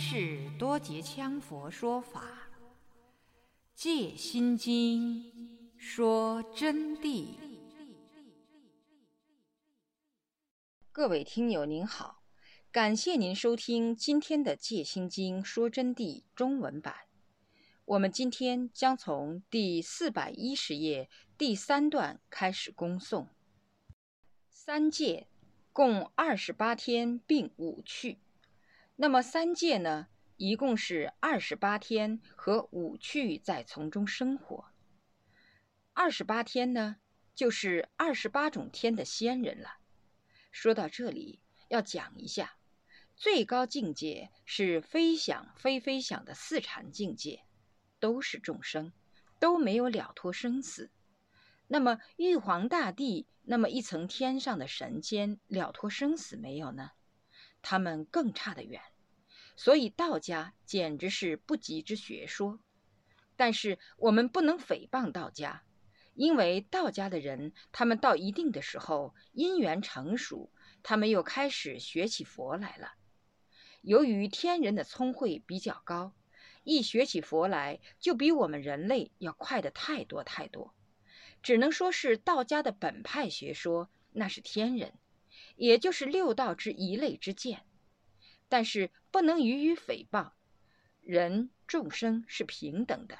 是多杰羌佛说法，《戒心经》说真谛。各位听友您好，感谢您收听今天的《戒心经》说真谛中文版。我们今天将从第四百一十页第三段开始恭诵。三戒共二十八天并五趣。那么三界呢，一共是二十八天和五趣在从中生活。二十八天呢，就是二十八种天的仙人了。说到这里，要讲一下，最高境界是非想非非想的四禅境界，都是众生，都没有了脱生死。那么玉皇大帝那么一层天上的神仙了脱生死没有呢？他们更差得远，所以道家简直是不吉之学说。但是我们不能诽谤道家，因为道家的人，他们到一定的时候，因缘成熟，他们又开始学起佛来了。由于天人的聪慧比较高，一学起佛来，就比我们人类要快得太多太多。只能说是道家的本派学说，那是天人。也就是六道之一类之见，但是不能予以诽谤。人众生是平等的，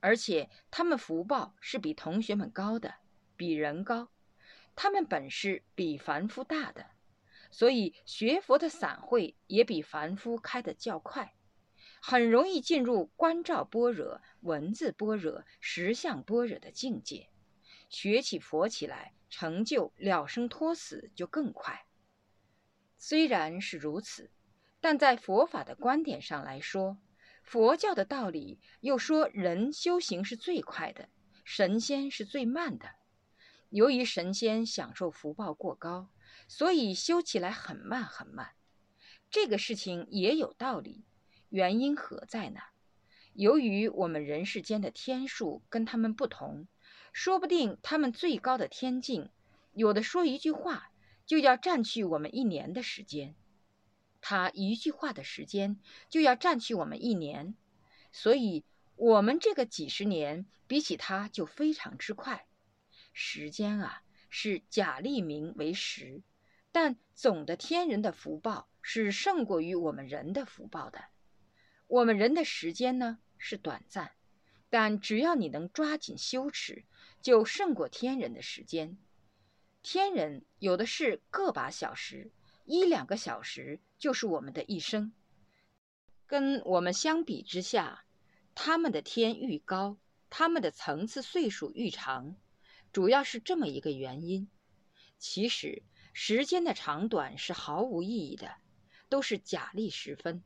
而且他们福报是比同学们高的，比人高，他们本事比凡夫大的，所以学佛的散会也比凡夫开得较快，很容易进入观照般若、文字般若、实相般若的境界，学起佛起来。成就了生脱死就更快。虽然是如此，但在佛法的观点上来说，佛教的道理又说人修行是最快的，神仙是最慢的。由于神仙享受福报过高，所以修起来很慢很慢。这个事情也有道理，原因何在呢？由于我们人世间的天数跟他们不同。说不定他们最高的天境，有的说一句话就要占据我们一年的时间，他一句话的时间就要占据我们一年，所以我们这个几十年比起他就非常之快。时间啊是假立名为实，但总的天人的福报是胜过于我们人的福报的。我们人的时间呢是短暂，但只要你能抓紧修持。就胜过天人的时间，天人有的是个把小时，一两个小时就是我们的一生。跟我们相比之下，他们的天愈高，他们的层次岁数愈长，主要是这么一个原因。其实时间的长短是毫无意义的，都是假立时分。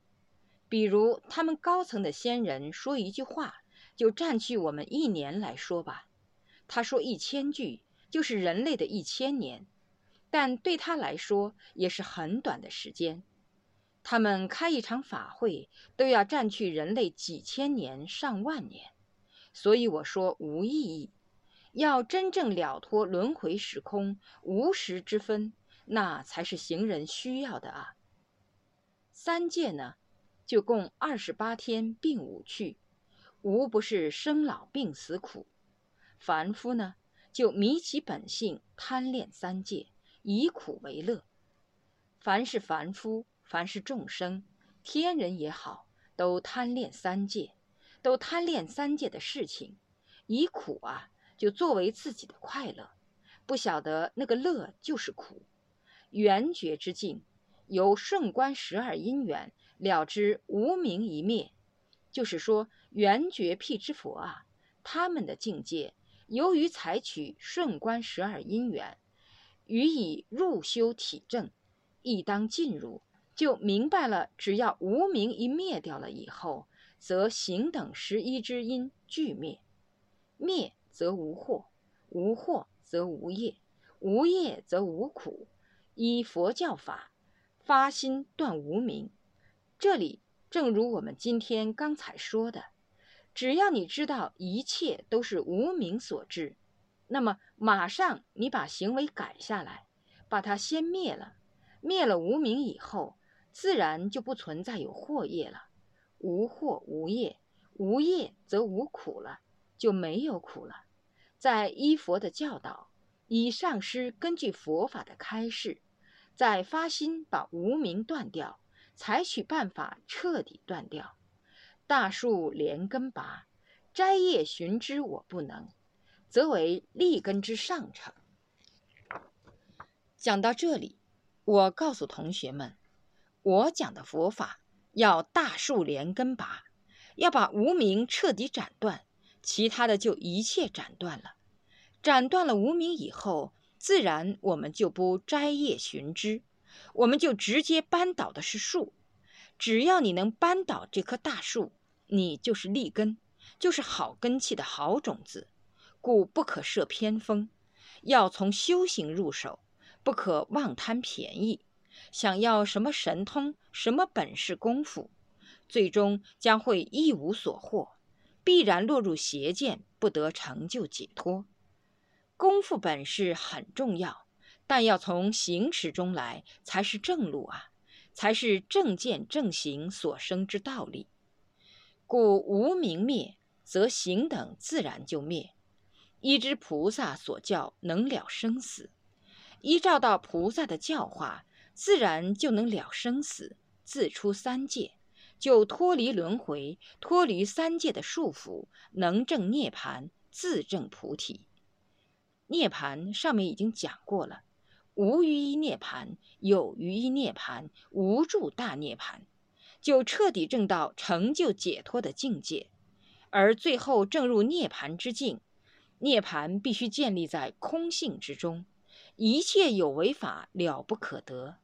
比如他们高层的仙人说一句话，就占据我们一年来说吧。他说：“一千句就是人类的一千年，但对他来说也是很短的时间。他们开一场法会都要占据人类几千年、上万年，所以我说无意义。要真正了脱轮回时空无时之分，那才是行人需要的啊。三界呢，就共二十八天，并五趣，无不是生老病死苦。”凡夫呢，就迷其本性，贪恋三界，以苦为乐。凡是凡夫，凡是众生，天人也好，都贪恋三界，都贪恋三界的事情，以苦啊，就作为自己的快乐，不晓得那个乐就是苦。圆觉之境，由圣观十二因缘了知无明一灭，就是说圆觉辟之佛啊，他们的境界。由于采取顺观十二因缘，予以入修体证，亦当进入，就明白了。只要无明一灭掉了以后，则行等十一之因俱灭，灭则无惑，无惑则无业，无业则无苦。依佛教法，发心断无明。这里正如我们今天刚才说的。只要你知道一切都是无名所致，那么马上你把行为改下来，把它先灭了。灭了无名以后，自然就不存在有惑业了。无惑无业，无业则无苦了，就没有苦了。在依佛的教导，以上师根据佛法的开示，在发心把无名断掉，采取办法彻底断掉。大树连根拔，摘叶寻枝，我不能。则为立根之上乘。讲到这里，我告诉同学们，我讲的佛法要大树连根拔，要把无名彻底斩断，其他的就一切斩断了。斩断了无名以后，自然我们就不摘叶寻枝，我们就直接扳倒的是树。只要你能扳倒这棵大树，你就是立根，就是好根气的好种子。故不可设偏锋，要从修行入手，不可妄贪便宜。想要什么神通、什么本事、功夫，最终将会一无所获，必然落入邪见，不得成就解脱。功夫本事很重要，但要从行持中来，才是正路啊，才是正见正行所生之道理。故无明灭，则行等自然就灭。依之菩萨所教，能了生死；依照到菩萨的教化，自然就能了生死，自出三界，就脱离轮回，脱离三界的束缚，能证涅盘，自证菩提。涅盘上面已经讲过了，无余一涅盘，有余一涅盘，无住大涅盘，就彻底证到成就解脱的境界，而最后证入涅盘之境。涅槃必须建立在空性之中，一切有为法了不可得。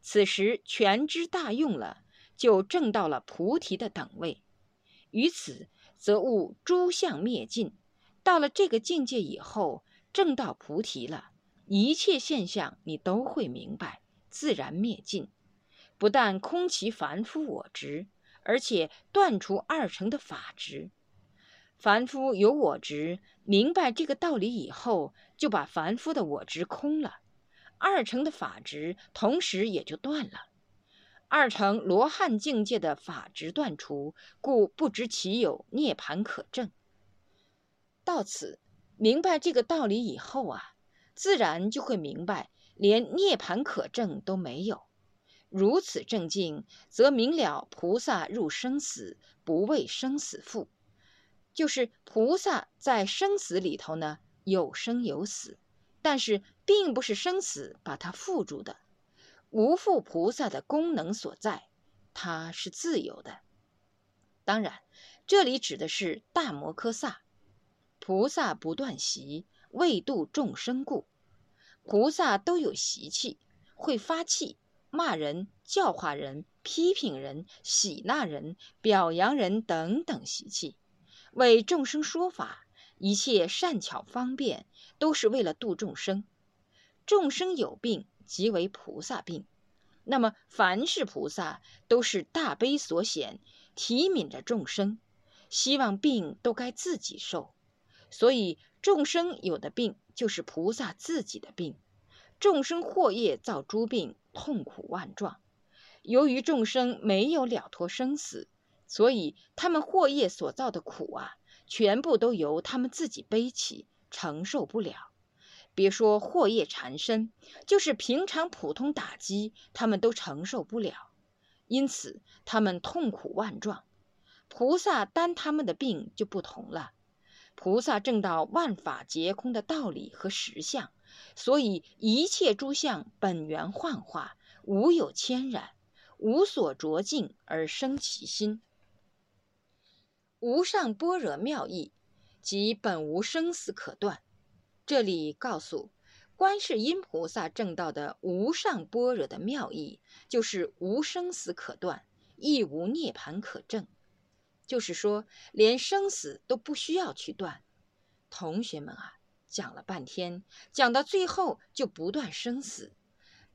此时全知大用了，就证到了菩提的等位。于此，则悟诸相灭尽。到了这个境界以后，证到菩提了，一切现象你都会明白，自然灭尽。不但空其凡夫我执，而且断除二乘的法执。凡夫有我执，明白这个道理以后，就把凡夫的我执空了，二乘的法执同时也就断了。二乘罗汉境界的法执断除，故不知其有涅盘可证。到此明白这个道理以后啊，自然就会明白，连涅盘可证都没有。如此正静，则明了菩萨入生死，不为生死缚。就是菩萨在生死里头呢，有生有死，但是并不是生死把它缚住的，无缚菩萨的功能所在，它是自由的。当然，这里指的是大摩诃萨，菩萨不断习，为度众生故。菩萨都有习气，会发气，骂人、教化人、批评人、喜纳人、表扬人等等习气。为众生说法，一切善巧方便，都是为了度众生。众生有病，即为菩萨病。那么，凡是菩萨，都是大悲所显，体悯着众生，希望病都该自己受。所以，众生有的病，就是菩萨自己的病。众生祸业造诸病，痛苦万状。由于众生没有了脱生死。所以，他们祸业所造的苦啊，全部都由他们自己背起，承受不了。别说祸业缠身，就是平常普通打击，他们都承受不了。因此，他们痛苦万状。菩萨担他们的病就不同了。菩萨证到万法皆空的道理和实相，所以一切诸相本源幻化，无有牵染，无所着境而生其心。无上般若妙义，即本无生死可断。这里告诉观世音菩萨正道的无上般若的妙义，就是无生死可断，亦无涅盘可证。就是说，连生死都不需要去断。同学们啊，讲了半天，讲到最后就不断生死，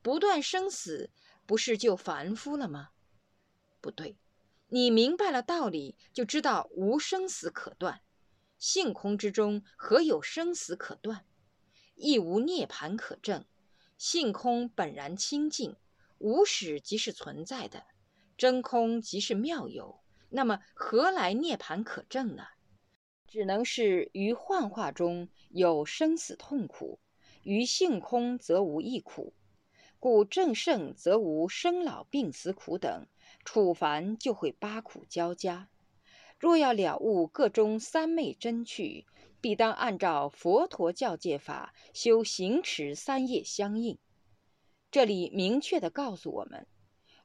不断生死，不是就凡夫了吗？不对。你明白了道理，就知道无生死可断，性空之中何有生死可断？亦无涅盘可证。性空本然清净，无始即是存在的，真空即是妙有，那么何来涅盘可证呢？只能是于幻化中有生死痛苦，于性空则无异苦。故正圣则无生老病死苦等，处凡就会八苦交加。若要了悟各中三昧真趣，必当按照佛陀教戒法修行持三业相应。这里明确的告诉我们：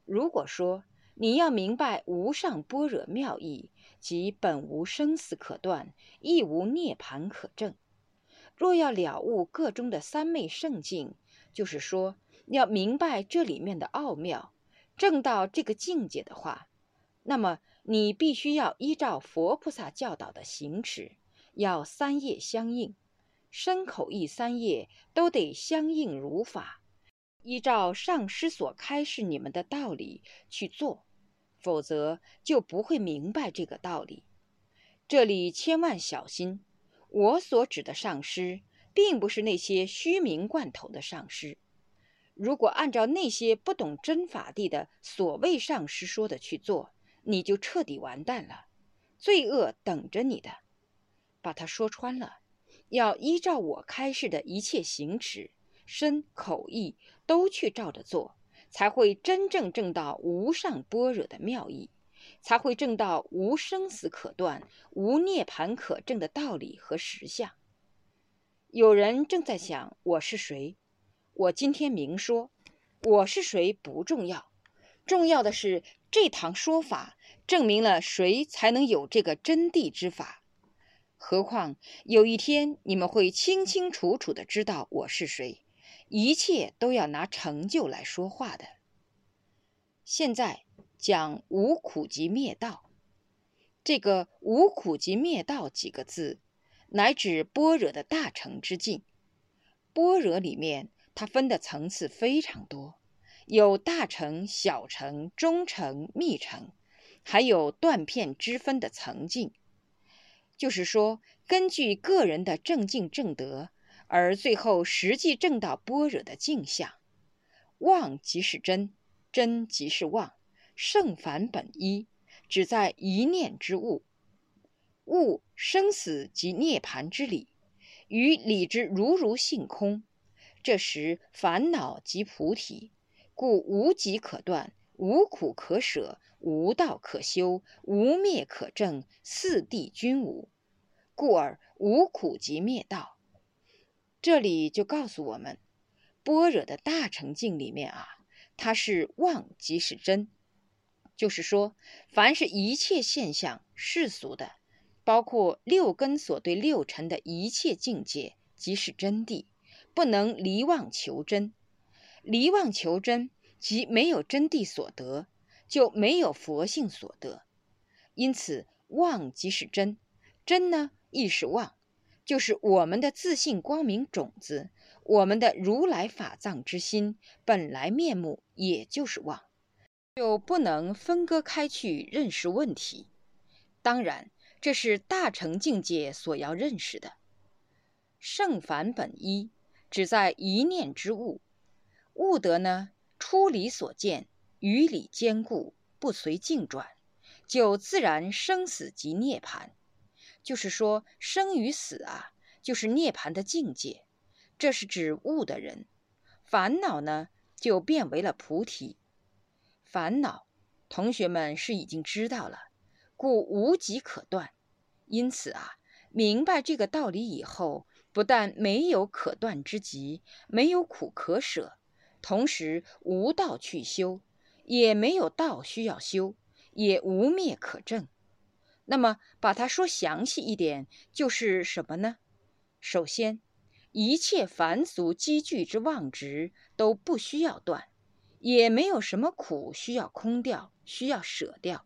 如果说你要明白无上般若妙义，即本无生死可断，亦无涅盘可证；若要了悟各中的三昧圣境，就是说。要明白这里面的奥妙，证到这个境界的话，那么你必须要依照佛菩萨教导的行持，要三业相应，身口意三业都得相应如法，依照上师所开示你们的道理去做，否则就不会明白这个道理。这里千万小心，我所指的上师，并不是那些虚名罐头的上师。如果按照那些不懂真法地的所谓上师说的去做，你就彻底完蛋了，罪恶等着你的。把它说穿了，要依照我开示的一切行持，身口意都去照着做，才会真正证到无上般若的妙意，才会证到无生死可断、无涅盘可证的道理和实相。有人正在想，我是谁？我今天明说，我是谁不重要，重要的是这堂说法证明了谁才能有这个真谛之法。何况有一天你们会清清楚楚的知道我是谁，一切都要拿成就来说话的。现在讲无苦集灭道，这个无苦集灭道几个字，乃指般若的大成之境。般若里面。它分的层次非常多，有大乘、小乘、中乘、密乘，还有断片之分的层境。就是说，根据个人的正境正德，而最后实际证到般若的境相。妄即是真，真即是妄，圣凡本一，只在一念之物。物生死即涅盘之理，与理之如如性空。这时烦恼即菩提，故无极可断，无苦可舍，无道可修，无灭可证，四谛均无，故而无苦即灭道。这里就告诉我们，般若的大成境里面啊，它是妄即是真，就是说，凡是一切现象世俗的，包括六根所对六尘的一切境界，即是真谛。不能离妄求真，离妄求真即没有真谛所得，就没有佛性所得。因此，妄即是真，真呢亦是妄，就是我们的自信光明种子，我们的如来法藏之心本来面目，也就是妄，就不能分割开去认识问题。当然，这是大乘境界所要认识的，圣凡本一。只在一念之物，悟得呢，出理所见，与理兼顾，不随境转，就自然生死即涅槃。就是说，生与死啊，就是涅槃的境界。这是指悟的人，烦恼呢就变为了菩提。烦恼，同学们是已经知道了，故无极可断。因此啊，明白这个道理以后。不但没有可断之极，没有苦可舍，同时无道去修，也没有道需要修，也无灭可证。那么把它说详细一点，就是什么呢？首先，一切凡俗积聚之妄执都不需要断，也没有什么苦需要空掉，需要舍掉，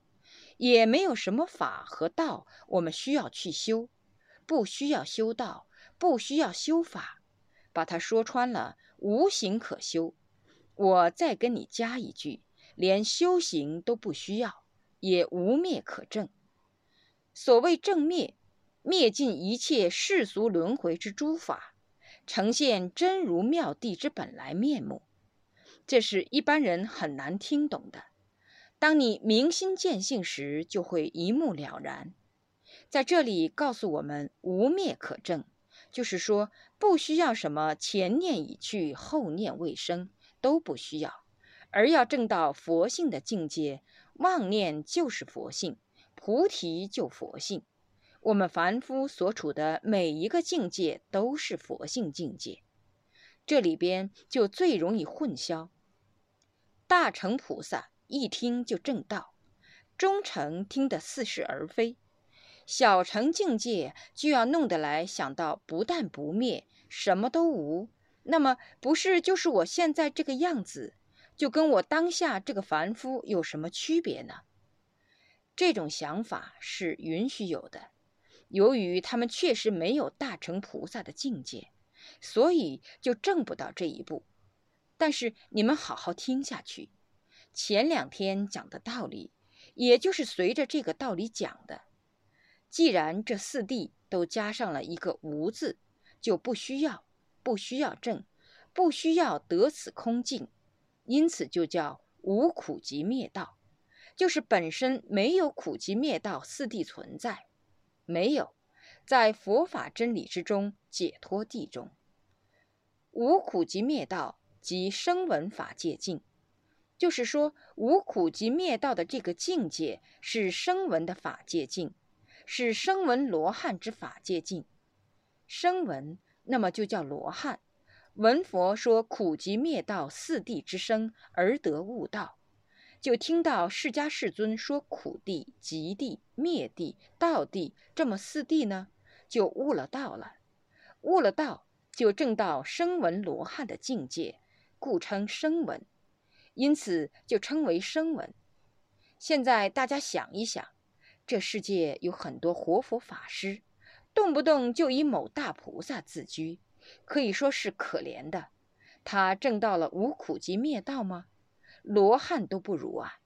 也没有什么法和道我们需要去修，不需要修道。不需要修法，把它说穿了，无形可修。我再跟你加一句，连修行都不需要，也无灭可证。所谓正灭，灭尽一切世俗轮回之诸法，呈现真如妙谛之本来面目。这是一般人很难听懂的。当你明心见性时，就会一目了然。在这里告诉我们，无灭可证，就是说不需要什么前念已去，后念未生，都不需要，而要证到佛性的境界，妄念就是佛性，菩提就佛性。我们凡夫所处的每一个境界都是佛性境界，这里边就最容易混淆。大乘菩萨。一听就正道，中乘听得似是而非，小乘境界就要弄得来想到不但不灭，什么都无，那么不是就是我现在这个样子，就跟我当下这个凡夫有什么区别呢？这种想法是允许有的，由于他们确实没有大乘菩萨的境界，所以就证不到这一步。但是你们好好听下去。前两天讲的道理，也就是随着这个道理讲的。既然这四谛都加上了一个“无”字，就不需要，不需要证，不需要得此空境，因此就叫无苦集灭道，就是本身没有苦集灭道四谛存在，没有在佛法真理之中解脱地中，无苦集灭道即声闻法界境。就是说，无苦集灭道的这个境界是声闻的法界境，是声闻罗汉之法界境。声闻，那么就叫罗汉。闻佛说苦集灭道四谛之声而得悟道，就听到释迦世尊说苦地、极地、灭地、道地这么四谛呢，就悟了道了。悟了道，就证到声闻罗汉的境界，故称声闻。因此就称为声闻。现在大家想一想，这世界有很多活佛法师，动不动就以某大菩萨自居，可以说是可怜的。他证到了无苦集灭道吗？罗汉都不如啊！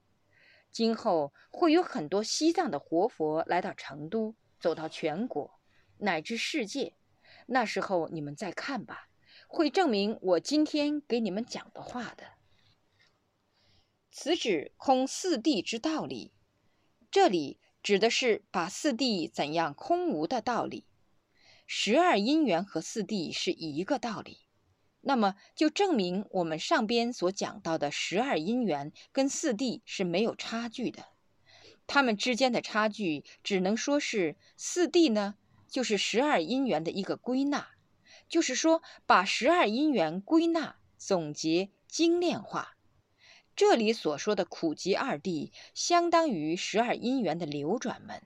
今后会有很多西藏的活佛来到成都，走到全国乃至世界，那时候你们再看吧，会证明我今天给你们讲的话的。此指空四谛之道理，这里指的是把四谛怎样空无的道理。十二因缘和四谛是一个道理，那么就证明我们上边所讲到的十二因缘跟四谛是没有差距的。它们之间的差距只能说是四谛呢，就是十二因缘的一个归纳，就是说把十二因缘归纳、总结、精炼化。这里所说的苦集二谛，相当于十二因缘的流转门；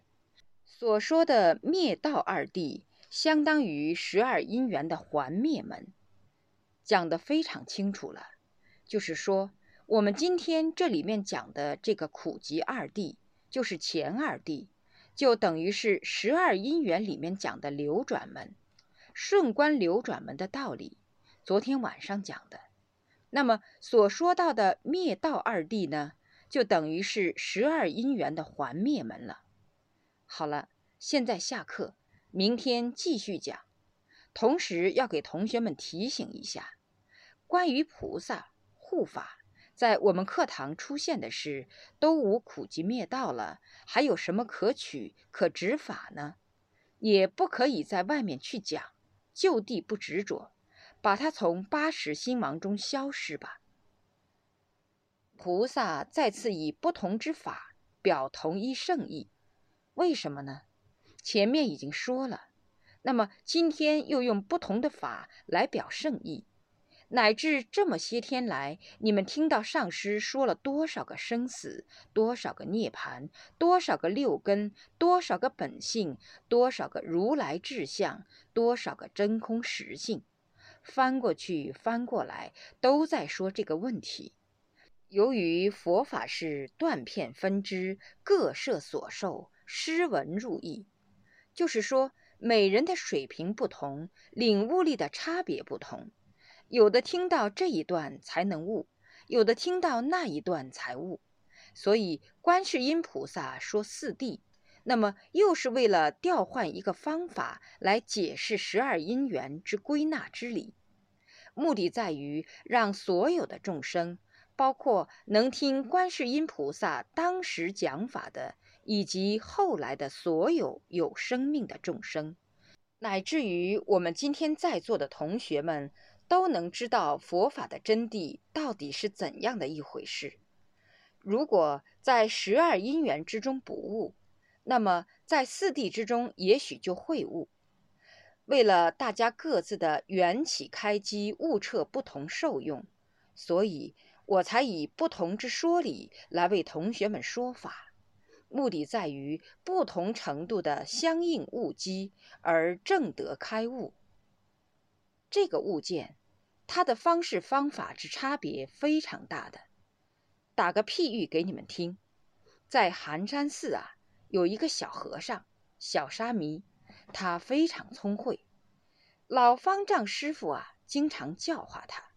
所说的灭道二谛，相当于十二因缘的还灭门。讲得非常清楚了，就是说，我们今天这里面讲的这个苦集二谛，就是前二谛，就等于是十二因缘里面讲的流转门，顺观流转门的道理。昨天晚上讲的。那么所说到的灭道二谛呢，就等于是十二因缘的还灭门了。好了，现在下课，明天继续讲。同时要给同学们提醒一下，关于菩萨护法，在我们课堂出现的是都无苦集灭道了，还有什么可取可执法呢？也不可以在外面去讲，就地不执着。把它从八十心王中消失吧。菩萨再次以不同之法表同一圣意，为什么呢？前面已经说了，那么今天又用不同的法来表圣意，乃至这么些天来，你们听到上师说了多少个生死，多少个涅槃，多少个六根，多少个本性，多少个如来智相，多少个真空实性。翻过去，翻过来，都在说这个问题。由于佛法是断片分支，各设所受，诗文入意，就是说每人的水平不同，领悟力的差别不同。有的听到这一段才能悟，有的听到那一段才悟。所以观世音菩萨说四谛。那么，又是为了调换一个方法来解释十二因缘之归纳之理，目的在于让所有的众生包括能听观世音菩萨当时讲法的，以及后来的所有有生命的众生，乃至于我们今天在座的同学们，都能知道佛法的真谛到底是怎样的一回事。如果在十二因缘之中不悟，那么在四谛之中也许就会悟。为了大家各自的缘起开机悟彻不同受用，所以。我才以不同之说理来为同学们说法，目的在于不同程度的相应悟机而正得开悟。这个物件，它的方式方法之差别非常大的。打个譬喻给你们听，在寒山寺啊，有一个小和尚，小沙弥，他非常聪慧。老方丈师傅啊，经常教化他，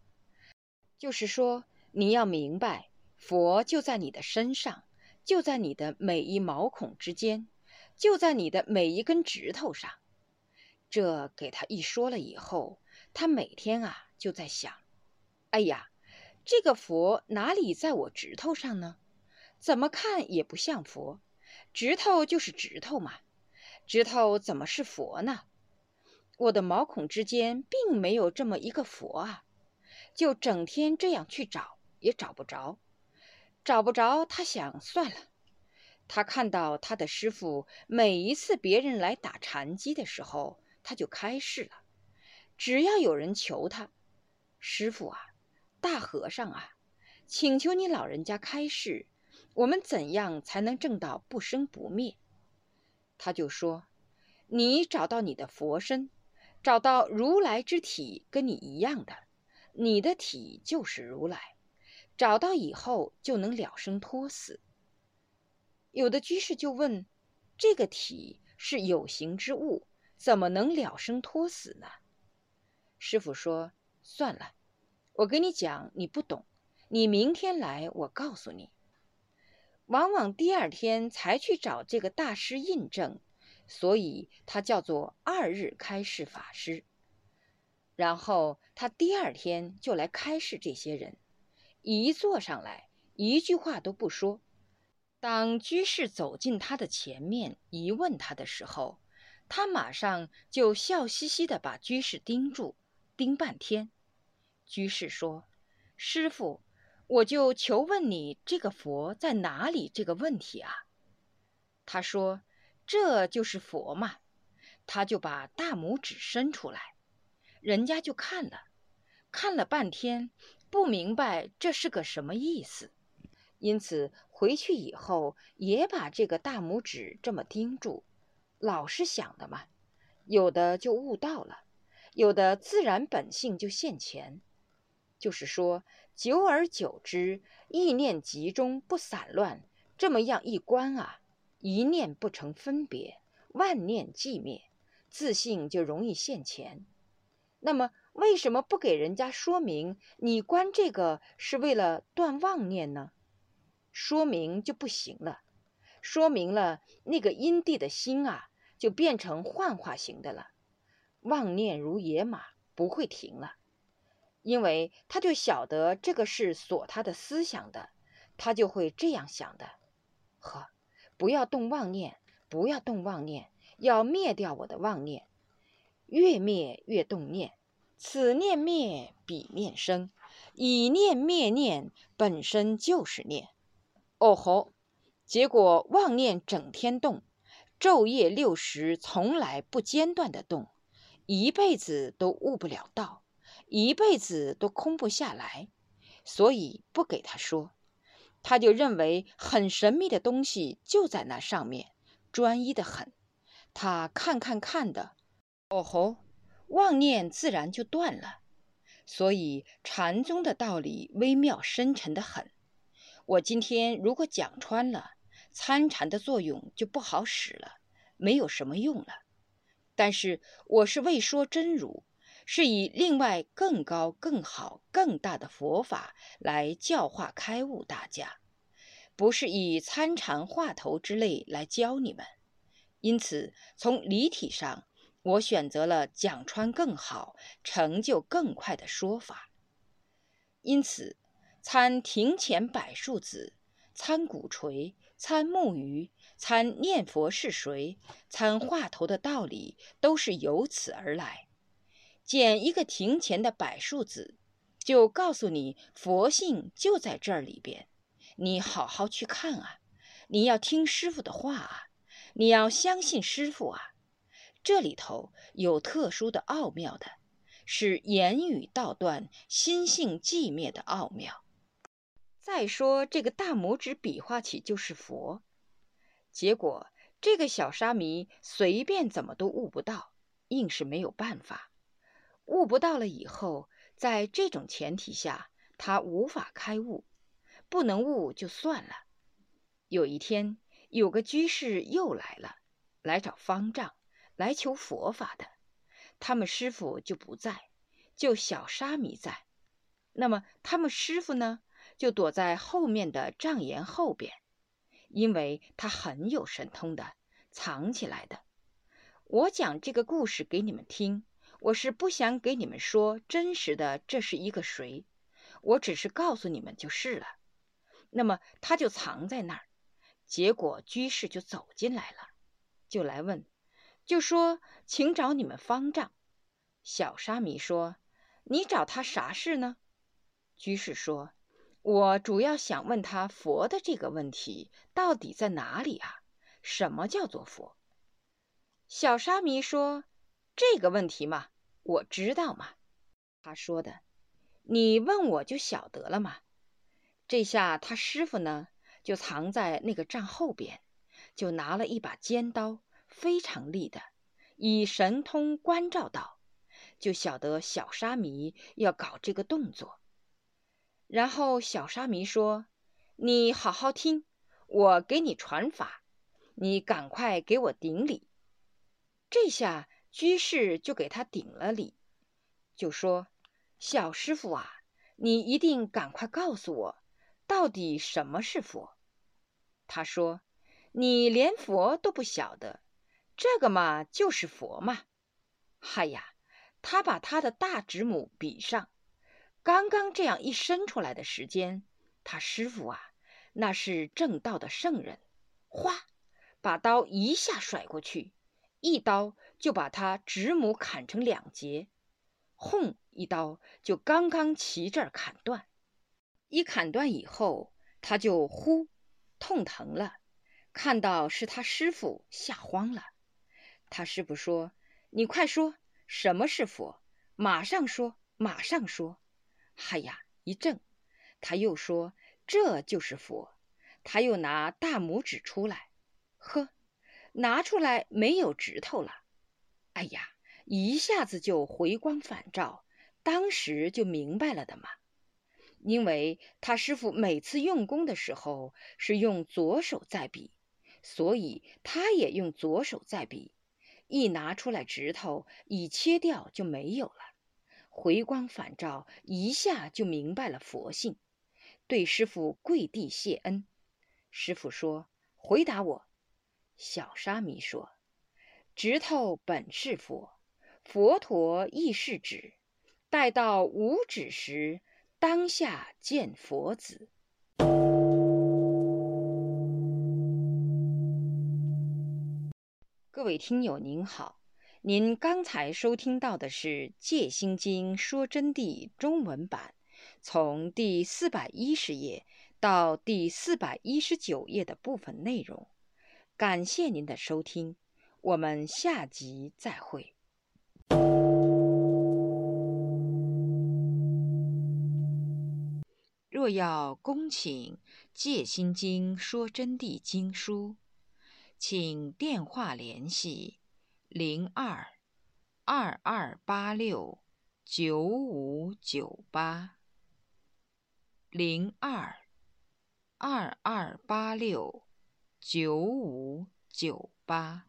就是说。你要明白，佛就在你的身上，就在你的每一毛孔之间，就在你的每一根指头上。这给他一说了以后，他每天啊就在想：哎呀，这个佛哪里在我指头上呢？怎么看也不像佛，指头就是指头嘛，指头怎么是佛呢？我的毛孔之间并没有这么一个佛啊，就整天这样去找。也找不着，找不着。他想算了。他看到他的师傅每一次别人来打禅机的时候，他就开示了。只要有人求他，师傅啊，大和尚啊，请求你老人家开示，我们怎样才能证到不生不灭？他就说：你找到你的佛身，找到如来之体跟你一样的，你的体就是如来。找到以后就能了生脱死。有的居士就问：“这个体是有形之物，怎么能了生脱死呢？”师傅说：“算了，我跟你讲，你不懂，你明天来，我告诉你。”往往第二天才去找这个大师印证，所以他叫做二日开示法师。然后他第二天就来开示这些人。一坐上来，一句话都不说。当居士走进他的前面，一问他的时候，他马上就笑嘻嘻的把居士盯住，盯半天。居士说：“师傅，我就求问你，这个佛在哪里？这个问题啊。”他说：“这就是佛嘛。”他就把大拇指伸出来，人家就看了，看了半天。不明白这是个什么意思，因此回去以后也把这个大拇指这么盯住，老是想的嘛。有的就悟到了，有的自然本性就现前。就是说，久而久之，意念集中不散乱，这么样一观啊，一念不成分别，万念寂灭，自信就容易现前。那么。为什么不给人家说明？你观这个是为了断妄念呢？说明就不行了。说明了，那个因地的心啊，就变成幻化型的了。妄念如野马，不会停了，因为他就晓得这个是锁他的思想的，他就会这样想的：呵，不要动妄念，不要动妄念，要灭掉我的妄念，越灭越动念。此念灭，彼念生，以念灭念，本身就是念。哦吼！结果妄念整天动，昼夜六时从来不间断的动，一辈子都悟不了道，一辈子都空不下来。所以不给他说，他就认为很神秘的东西就在那上面，专一的很。他看看看的，哦吼！妄念自然就断了，所以禅宗的道理微妙深沉的很。我今天如果讲穿了，参禅的作用就不好使了，没有什么用了。但是我是未说真如，是以另外更高、更好、更大的佛法来教化开悟大家，不是以参禅话头之类来教你们。因此从理体上。我选择了讲穿更好、成就更快的说法，因此，参庭前柏树子，参鼓槌，参木鱼，参念佛是谁，参话头的道理，都是由此而来。捡一个庭前的柏树子，就告诉你佛性就在这儿里边。你好好去看啊，你要听师傅的话啊，你要相信师傅啊。这里头有特殊的奥妙的，是言语道断、心性寂灭的奥妙。再说这个大拇指比划起就是佛，结果这个小沙弥随便怎么都悟不到，硬是没有办法。悟不到了以后，在这种前提下，他无法开悟，不能悟就算了。有一天，有个居士又来了，来找方丈，来求佛法的。他们师傅就不在，就小沙弥在。那么他们师傅呢？就躲在后面的障檐后边，因为他很有神通的，藏起来的。我讲这个故事给你们听，我是不想给你们说真实的这是一个谁，我只是告诉你们就是了。那么他就藏在那儿，结果居士就走进来了，就来问，就说请找你们方丈。小沙弥说：“你找他啥事呢？”居士说。我主要想问他佛的这个问题到底在哪里啊？什么叫做佛？小沙弥说：“这个问题嘛，我知道嘛。”他说的：“你问我就晓得了嘛。”这下他师傅呢，就藏在那个帐后边，就拿了一把尖刀，非常利的，以神通关照道，就晓得小沙弥要搞这个动作。然后小沙弥说：“你好好听，我给你传法，你赶快给我顶礼。”这下居士就给他顶了礼，就说：“小师傅啊，你一定赶快告诉我，到底什么是佛？”他说：“你连佛都不晓得，这个嘛就是佛嘛。”嗨呀，他把他的大指拇比上。刚刚这样一伸出来的时间，他师傅啊，那是正道的圣人，哗，把刀一下甩过去，一刀就把他指拇砍成两截，轰，一刀就刚刚齐这儿砍断，一砍断以后，他就呼，痛疼了，看到是他师傅，吓慌了。他师傅说：“你快说，什么是佛？马上说，马上说。”嗨呀！一怔，他又说：“这就是佛。”他又拿大拇指出来，呵，拿出来没有指头了。哎呀，一下子就回光返照，当时就明白了的嘛。因为他师傅每次用功的时候是用左手在比，所以他也用左手在比。一拿出来指头，一切掉就没有了。回光返照，一下就明白了佛性，对师傅跪地谢恩。师傅说：“回答我。”小沙弥说：“指头本是佛，佛陀亦是指。待到无指时，当下见佛子。”各位听友您好。您刚才收听到的是《戒心经说真谛》中文版，从第四百一十页到第四百一十九页的部分内容。感谢您的收听，我们下集再会。若要恭请《戒心经说真谛》经书，请电话联系。零二二二八六九五九八，零二二二八六九五九八。